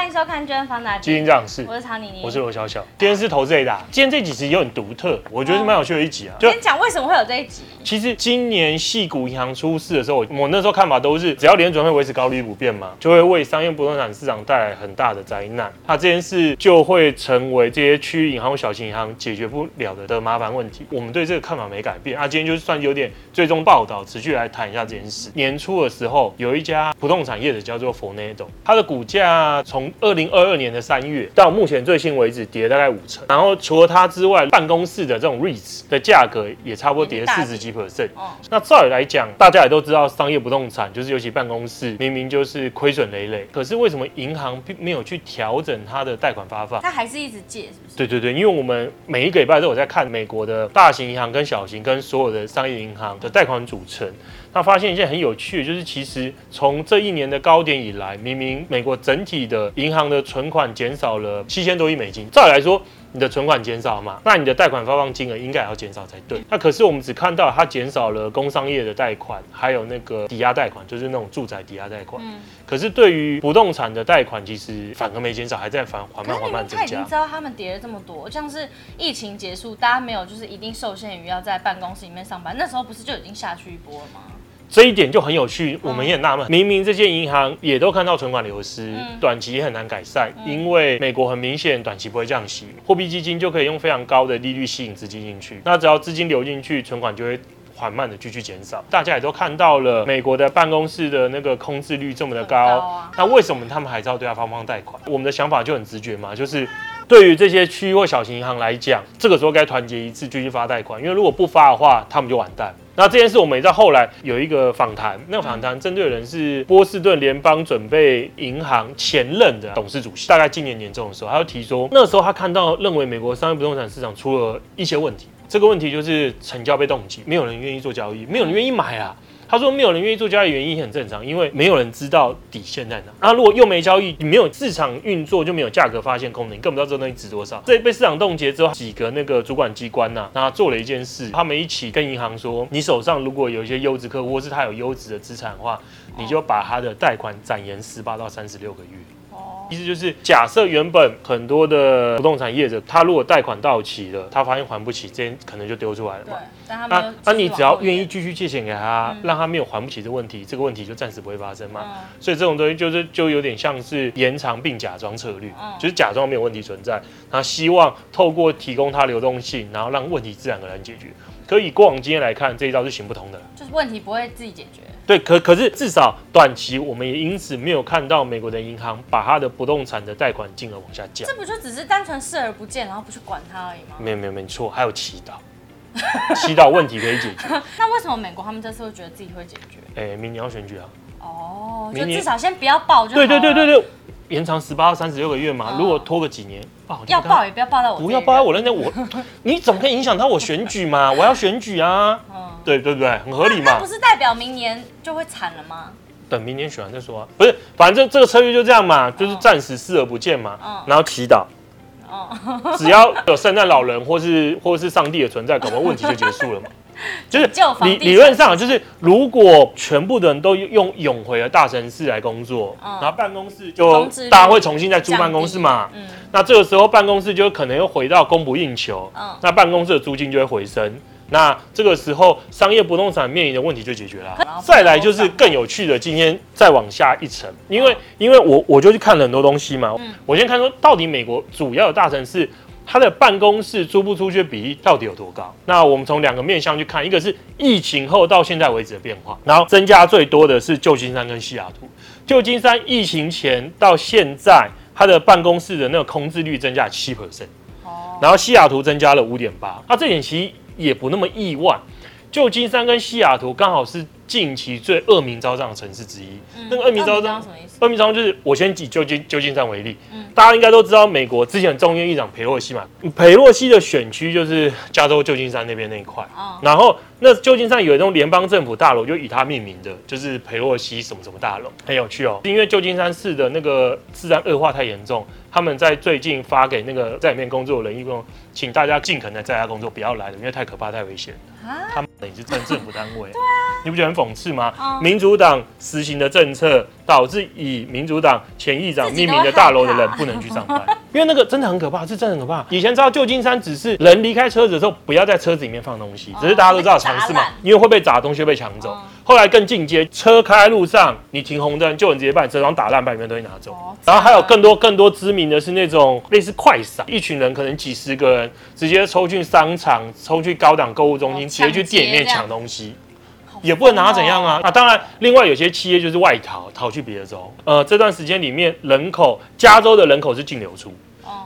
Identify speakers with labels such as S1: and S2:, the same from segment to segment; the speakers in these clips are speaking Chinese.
S1: 欢迎收看《巨亨 Fund 大
S2: 基金这样是，
S1: 我是曹妮妮，
S2: 我是罗小小。今天是投资 A 大，今天这几集也很独特，我觉得是蛮有趣的一集啊。
S1: 先讲为什么会有这一集。
S2: 其实今年矽谷银行出事的时候，我那时候看法都是，只要联准会维持高利率不变嘛，就会为商业不动产市场带来很大的灾难。那这件事就会成为这些区域银行或小型银行解决不了的的麻烦问题。我们对这个看法没改变。啊今天就算有点追踪报道，持续来谈一下这件事。年初的时候，有一家不动产业者叫做 Fornado，它的股价从二零二二年的三月到目前最新为止跌了大概五成。然后除了它之外，办公室的这种 REITs 的价格也差不多跌了四十几 percent。那照理来讲，大家也都知道，商业不动产就是尤其办公室，明明就是亏损累累。可是为什么银行并没有去调整它的贷款发放？
S1: 它还是一直借，是不是？
S2: 对对对，因为我们每一个礼拜都有在看美国的大型银行跟小型跟所有的商业银行的贷款组成。那发现一件很有趣的，就是其实从这一年的高点以来，明明美国整体的银行的存款减少了七千多亿美金。照理来说，你的存款减少嘛，那你的贷款发放金额应该也要减少才对。那可是我们只看到它减少了工商业的贷款，还有那个抵押贷款，就是那种住宅抵押贷款。嗯。可是对于不动产的贷款，其实反而没减少，还在反缓慢缓慢增加。
S1: 他已经知道他们跌了这么多，像是疫情结束，大家没有就是一定受限于要在办公室里面上班，那时候不是就已经下去一波了吗？
S2: 这一点就很有趣，我们也很纳闷，明明这些银行也都看到存款流失，短期也很难改善，因为美国很明显短期不会降息，货币基金就可以用非常高的利率吸引资金进去，那只要资金流进去，存款就会缓慢的继续减少。大家也都看到了，美国的办公室的那个空置率这么的高，那为什么他们还是要对他发放贷款？我们的想法就很直觉嘛，就是对于这些区域或小型银行来讲，这个时候该团结一致继续发贷款，因为如果不发的话，他们就完蛋。那这件事，我们也在后来有一个访谈，那个访谈针对的人是波士顿联邦准备银行前任的董事主席，大概今年年中的时候，他就提出，那时候他看到认为美国商业不动产市场出了一些问题，这个问题就是成交被冻结，没有人愿意做交易，没有人愿意买啊。他说：“没有人愿意做交易，原因很正常，因为没有人知道底线在哪。那如果又没交易，你没有市场运作，就没有价格发现功能，你更不知道这东西值多少。这被市场冻结之后，几个那个主管机关呐、那做了一件事，他们一起跟银行说：你手上如果有一些优质客户，或是他有优质的资产的话，你就把他的贷款展延十八到三十六个月。”意思就是，假设原本很多的不动产业者，他如果贷款到期了，他发现还不起，这可能就丢出来了嘛。那那、啊、你只要愿意继续借钱给他，让他没有还不起这问题，这个问题就暂时不会发生嘛。所以这种东西就是就有点像是延长并假装策略，就是假装没有问题存在，他希望透过提供他流动性，然后让问题自然而然解决。可以过往经验来看，这一招是行不通的，
S1: 就是问题不会自己解决。
S2: 对，可可是至少短期我们也因此没有看到美国的银行把它的不动产的贷款金额往下降。
S1: 这不就只是单纯视而不见，然后不去管它而已吗？
S2: 没有没有没错，还有祈祷，祈祷问题可以解决。
S1: 那为什么美国他们这次会觉得自己会解决？
S2: 哎，明年要选举啊。
S1: 哦，就至少先不要报就好。
S2: 对对对对对。延长十八到三十六个月嘛，如果拖个几年，
S1: 要报也不要报到我，
S2: 不要报到我那边，我 你怎么可以影响到我选举嘛？我要选举啊，对对不对？很合理嘛。
S1: 那不是代表明年就会惨了吗？
S2: 等明年选完再说啊，不是，反正这个策略就这样嘛，就是暂时视而不见嘛，然后祈祷，只要有圣诞老人或是或是上帝的存在，搞不好问题就结束了嘛。就是理理论上，就是如果全部的人都用永回的大城市来工作，然后办公室就大家会重新再租办公室嘛，嗯。那这个时候办公室就可能又回到供不应求，那办公室的租金就会回升，那这个时候商业不动产面临的问题就解决了。再来就是更有趣的，今天再往下一层，因为因为我我就去看了很多东西嘛，嗯。我先看说到底美国主要的大城市。它的办公室租不出去比例到底有多高？那我们从两个面向去看，一个是疫情后到现在为止的变化，然后增加最多的是旧金山跟西雅图。旧金山疫情前到现在，它的办公室的那个空置率增加七 percent，然后西雅图增加了五点八。那这点其实也不那么意外，旧金山跟西雅图刚好是。近期最恶名昭彰的城市之一，嗯、那个恶名昭彰什么意思？恶名昭彰就是我先以旧金旧金山为例，嗯、大家应该都知道，美国之前众议院议长裴洛西嘛，裴洛西的选区就是加州旧金山那边那一块，哦、然后那旧金山有一栋联邦政府大楼，就以它命名的，就是佩洛西什么什么大楼，很有趣哦。因为旧金山市的那个治安恶化太严重，他们在最近发给那个在里面工作的人，一共请大家尽可能在家工作，不要来了，因为太可怕、太危险。他们也是政政府单位。对啊。你不觉得很讽刺吗？嗯、民主党实行的政策导致以民主党前议长命名的大楼的人不能去上班，因为那个真的很可怕，是真的很可怕。以前知道旧金山只是人离开车子的时候不要在车子里面放东西，只是大家都知道常识嘛，因为会被砸东西会被抢走。嗯、后来更进阶，车开在路上，你停红灯，就有人直接把你车窗打烂，把里面东西拿走。然后还有更多更多知名的是那种类似快闪，一群人可能几十个人直接抽去商场、抽去高档购物中心，直接去店里面抢东西。也不能拿他怎样啊！啊当然，另外有些企业就是外逃，逃去别的州。呃，这段时间里面，人口加州的人口是净流出，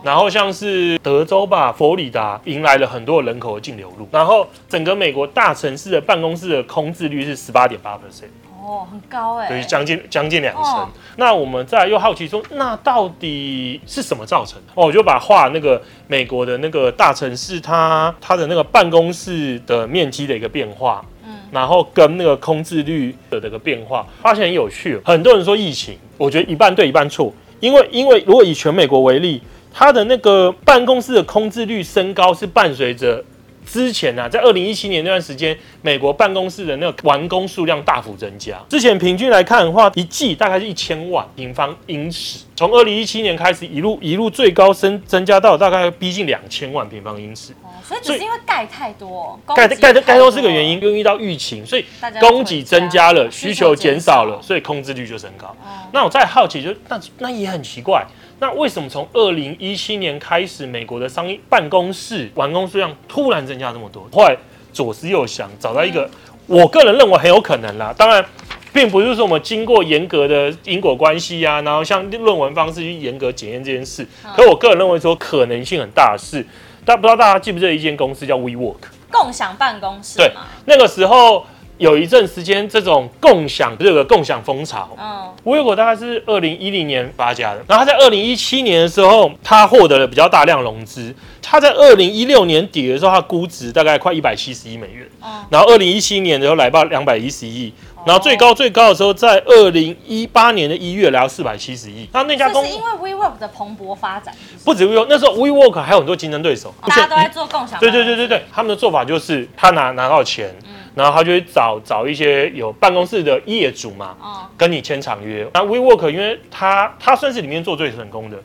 S2: 然后像是德州吧，佛罗里达迎来了很多人口的净流入。然后整个美国大城市的办公室的空置率是十八点八 percent，
S1: 哦，很高哎，
S2: 对，将近将近两成。那我们再又好奇说，那到底是什么造成的？哦，我就把画那个美国的那个大城市，它它的那个办公室的面积的一个变化。嗯然后跟那个空置率的这个变化，发现很有趣。很多人说疫情，我觉得一半对一半错。因为因为如果以全美国为例，它的那个办公室的空置率升高是伴随着。之前呢、啊，在二零一七年那段时间，美国办公室的那个完工数量大幅增加。之前平均来看的话，一季大概是一千万平方英尺。从二零一七年开始，一路一路最高升增加到大概逼近两千万平方英尺。
S1: 哦，所以只是因为盖太多，
S2: 盖盖的盖多是个原因，又遇到疫情，所以供给增加了，需求减少了，所以空置率就升高。哦、那我再好奇就，就那那也很奇怪。那为什么从二零一七年开始，美国的商业办公室完工数量突然增加这么多？后来左思右想，找到一个，我个人认为很有可能啦。当然，并不是说我们经过严格的因果关系啊，然后像论文方式去严格检验这件事。可我个人认为说可能性很大的是，但不知道大家记不记得一间公司叫 WeWork，
S1: 共享办公室。
S2: 对，那个时候。有一阵时间，这种共享这个共享风潮，嗯，WeWork 大概是二零一零年发家的，然后他在二零一七年的时候，他获得了比较大量融资。他在二零一六年底的时候，他估值大概快一百七十亿美元，嗯，然后二零一七年的时候来到两百一十亿，然后最高最高的时候在二零一八年的一月来到四百七十亿。那那家公司
S1: 是因为 WeWork 的蓬勃发展，
S2: 不止 WeWork，那时候 WeWork 还有很多竞争对手，
S1: 大家都在做共享。
S2: 对对对对对，他们的做法就是他拿拿到钱。嗯然后他就会找找一些有办公室的业主嘛，跟你签长约。那 WeWork 因为他他算是里面做最成功的，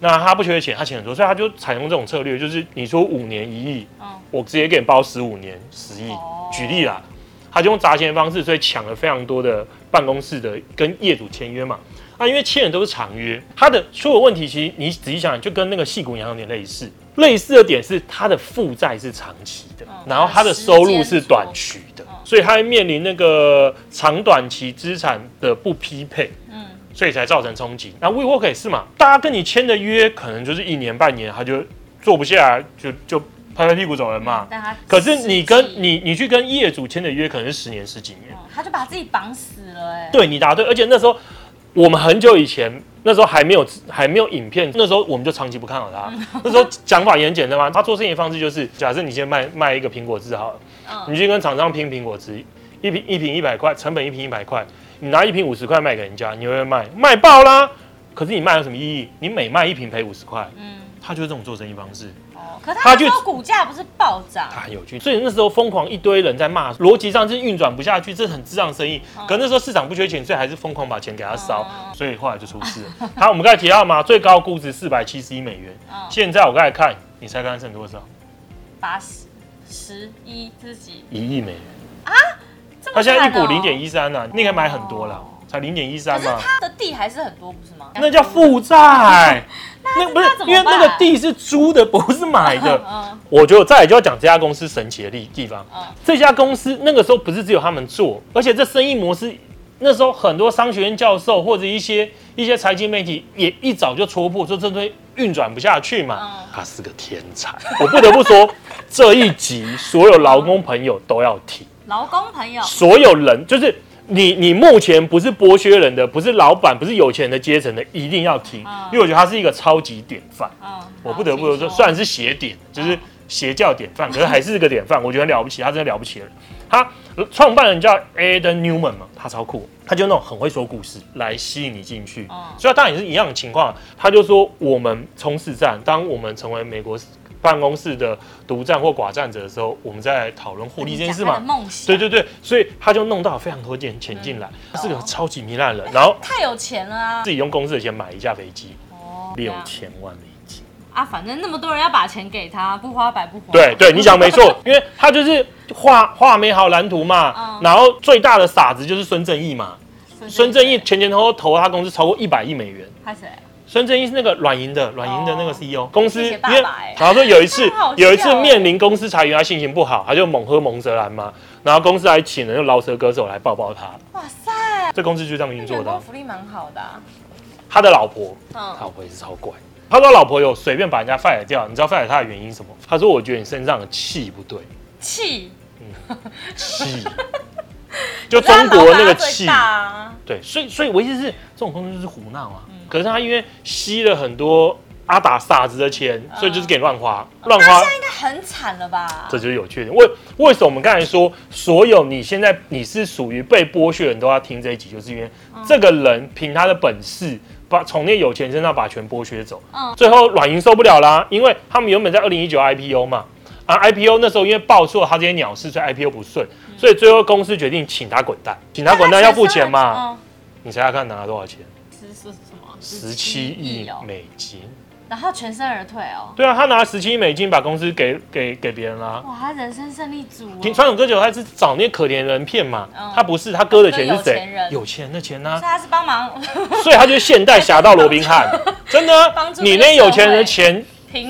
S2: 那他不缺钱，他钱很多，所以他就采用这种策略，就是你说五年一亿，我直接给你包十五年十亿。举例啦，他就用砸钱的方式，所以抢了非常多的办公室的跟业主签约嘛。那因为签的都是长约，他的所有问题其实你仔细想想，就跟那个矽谷银行有点类似。类似的点是，他的负债是长期的，然后他的收入是短期的，所以他会面临那个长短期资产的不匹配，嗯，所以才造成冲击。那 WeWork 也是嘛，大家跟你签的约可能就是一年半年，他就做不下来，就就拍拍屁股走人嘛。可是你跟你你去跟业主签的约可能是十年十几年，
S1: 他就把自己绑死了哎。
S2: 对，你答对，而且那时候。我们很久以前，那时候还没有还没有影片，那时候我们就长期不看好他。那时候讲法也很简单嘛，他做生意的方式就是，假设你先卖卖一个苹果汁好了，你去跟厂商拼苹果汁，一瓶一瓶一百块，成本一瓶一百块，你拿一瓶五十块卖给人家，你会卖？卖爆啦！可是你卖有什么意义？你每卖一瓶赔五十块，嗯，他就是这种做生意方式。
S1: 哦可是他那时候股价不是暴涨，
S2: 他很有趣，所以那时候疯狂一堆人在骂，逻辑上是运转不下去，这是很智障生意。可那时候市场不缺钱，所以还是疯狂把钱给他烧，所以后来就出事了。好，我们刚才提到嘛，最高估值四百七十亿美元，现在我刚才看，你猜看剩多少？
S1: 八十十一自己
S2: 一亿美元啊？他现在一股零点一三呢，你应该买很多了。才零点一三嘛，
S1: 他的地还是很多，不是吗？
S2: 那叫负债，那不是因为那个地是租的，不是买的。我觉得再来就要讲这家公司神奇的地地方。这家公司那个时候不是只有他们做，而且这生意模式那时候很多商学院教授或者一些一些财经媒体也一早就戳破，说这堆运转不下去嘛。他是个天才，我不得不说，这一集所有劳工朋友都要听。
S1: 劳工朋友，
S2: 所有人就是。你你目前不是剥削人的，不是老板，不是有钱的阶层的，一定要听，嗯、因为我觉得他是一个超级典范。嗯、我不得不说，虽然是邪典，就是邪教典范，可是还是个典范，我觉得很了不起，他真的了不起了。他创办人叫 Aden Neumann 嘛，他超酷，他就那种很会说故事来吸引你进去。哦、所以他当然也是一样的情况，他就说我们冲刺战，当我们成为美国办公室的独占或寡占者的时候，我们在讨论获利这件事嘛。对对对，所以他就弄到非常多钱钱进来，他是个超级糜烂人，然后
S1: 太有钱了啊，
S2: 自己用公司的钱买一架飞机，六千万美金。
S1: 啊，反正那么多人要把钱给他，不花白不花。
S2: 对对，你讲没错，因为他就是画画美好蓝图嘛。嗯、然后最大的傻子就是孙正义嘛。孙正义前前后后投他公司超过一百亿美元。他谁？孙正义是那个软银的软银的那个 CEO。公司因为然后说有一次 有一次面临公司裁员，他心情不好，他就猛喝蒙泽兰嘛。然后公司还请了那个饶舌歌手来抱抱他。哇塞！这公司就这样运作的。
S1: 福利蛮好的、啊。
S2: 他的老婆，他老婆也是超怪。他说：“老婆有随便把人家 fire 掉，你知道 fire 他的原因是什么？他说：我觉得你身上的气不对，
S1: 气，
S2: 嗯，气，就中国那个气，啊、对，所以，所以我意思是，这种公司就是胡闹啊。嗯、可是他因为吸了很多阿达傻子的钱，所以就是给乱花，乱、嗯、花，
S1: 现在应该很惨了吧？
S2: 这就是有趣的。为为什么我们刚才说，所有你现在你是属于被剥削的人都要听这一集，就是因为这个人凭他的本事。”把从那有钱身上把钱剥削走，嗯，最后软银受不了啦，因为他们原本在二零一九 IPO 嘛，啊 IPO 那时候因为报错他这些鸟事，所以 IPO 不顺，所以最后公司决定请他滚蛋，请他滚蛋要付钱嘛，你猜猜看拿了多少钱？
S1: 是是什么？
S2: 十七亿美金。
S1: 然后全身而退哦。
S2: 对啊，他拿十七亿美金把公司给给给别人啦。
S1: 哇，他人生胜利组。
S2: 听传统歌手，他是找那些可怜人骗嘛，他不是，他割的钱是谁？有钱人的钱呢？
S1: 他是帮忙，
S2: 所以他就是现代侠盗罗宾汉，真的。你那有钱人的钱，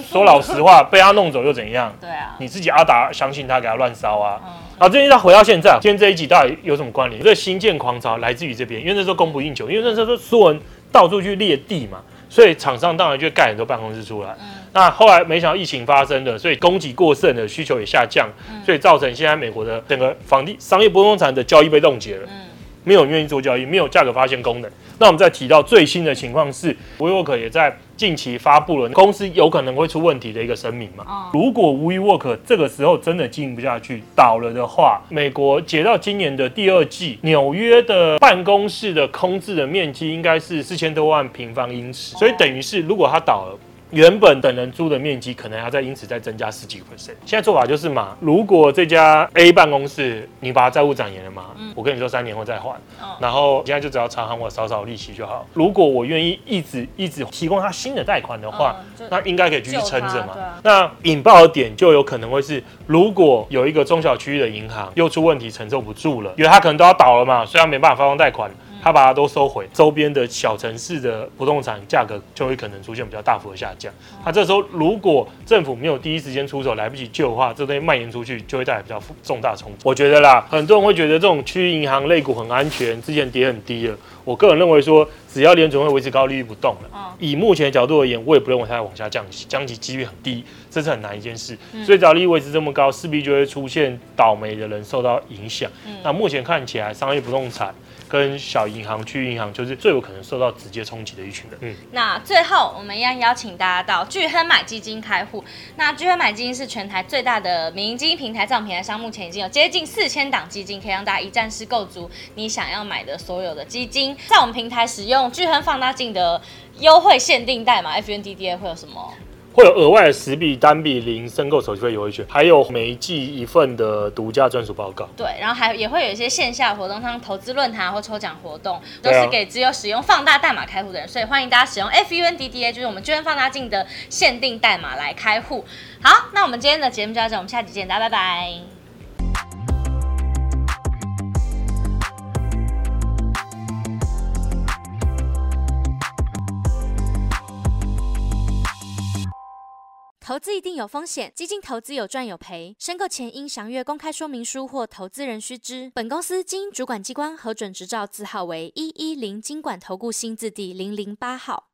S2: 说老实话，被他弄走又怎样？对啊。你自己阿达相信他，给他乱烧啊。好，这件事回到现在，今天这一集到底有什么关联？这个新建狂潮来自于这边，因为那时候供不应求，因为那时候所有人到处去猎地嘛。所以厂商当然就盖很多办公室出来，嗯、那后来没想到疫情发生了，所以供给过剩的需求也下降，嗯、所以造成现在美国的整个房地商业不动产的交易被冻结了。嗯没有人愿意做交易，没有价格发现功能。那我们再提到最新的情况是，WeWork 也在近期发布了公司有可能会出问题的一个声明嘛。哦、如果 WeWork 这个时候真的经营不下去倒了的话，美国截到今年的第二季，纽约的办公室的空置的面积应该是四千多万平方英尺，所以等于是如果它倒了。原本等人租的面积可能要再因此再增加十几个 percent。现在做法就是嘛，如果这家 A 办公室你把它债务展延了嘛，嗯、我跟你说三年后再还，哦、然后现在就只要偿还我少少利息就好。如果我愿意一直一直提供他新的贷款的话，嗯、那应该可以继续撑着嘛。啊、那引爆的点就有可能会是，如果有一个中小区域的银行又出问题承受不住了，因为他可能都要倒了嘛，虽然没办法发放贷款。他把它都收回，周边的小城市的不动产价格就会可能出现比较大幅的下降。他这时候如果政府没有第一时间出手，来不及救的话，这东西蔓延出去就会带来比较重大冲击。我觉得啦，很多人会觉得这种区域银行类股很安全，之前跌很低了。我个人认为说，只要联准会维持高利率不动了，以目前的角度而言，我也不认为它要往下降息，降息几率很低，这是很难一件事。所以只要利率维持这么高，势必就会出现倒霉的人受到影响。那目前看起来，商业不动产。跟小银行、区域银行就是最有可能受到直接冲击的一群人。嗯，
S1: 那最后我们一样邀请大家到聚亨买基金开户。那聚亨买基金是全台最大的民营基金平台，在我们平台上目前已经有接近四千档基金，可以让大家一站式购足你想要买的所有的基金。在我们平台使用聚亨放大镜的优惠限定代码 FUNDDA 会有什么？
S2: 会有额外的十笔单笔零申购手续费优惠券，还有每一季一份的独家专属报告。
S1: 对，然后还也会有一些线下活动，像投资论坛或抽奖活动，都是给只有使用放大代码开户的人，所以欢迎大家使用 FUNDDA，就是我们巨亨放大镜的限定代码来开户。好，那我们今天的节目就到这，我们下期见，大家拜拜。投资一定有风险，基金投资有赚有赔，申购前应详阅公开说明书或投资人须知。本公司经主管机关核准执照字号为一一零金管投顾新字第零零八号。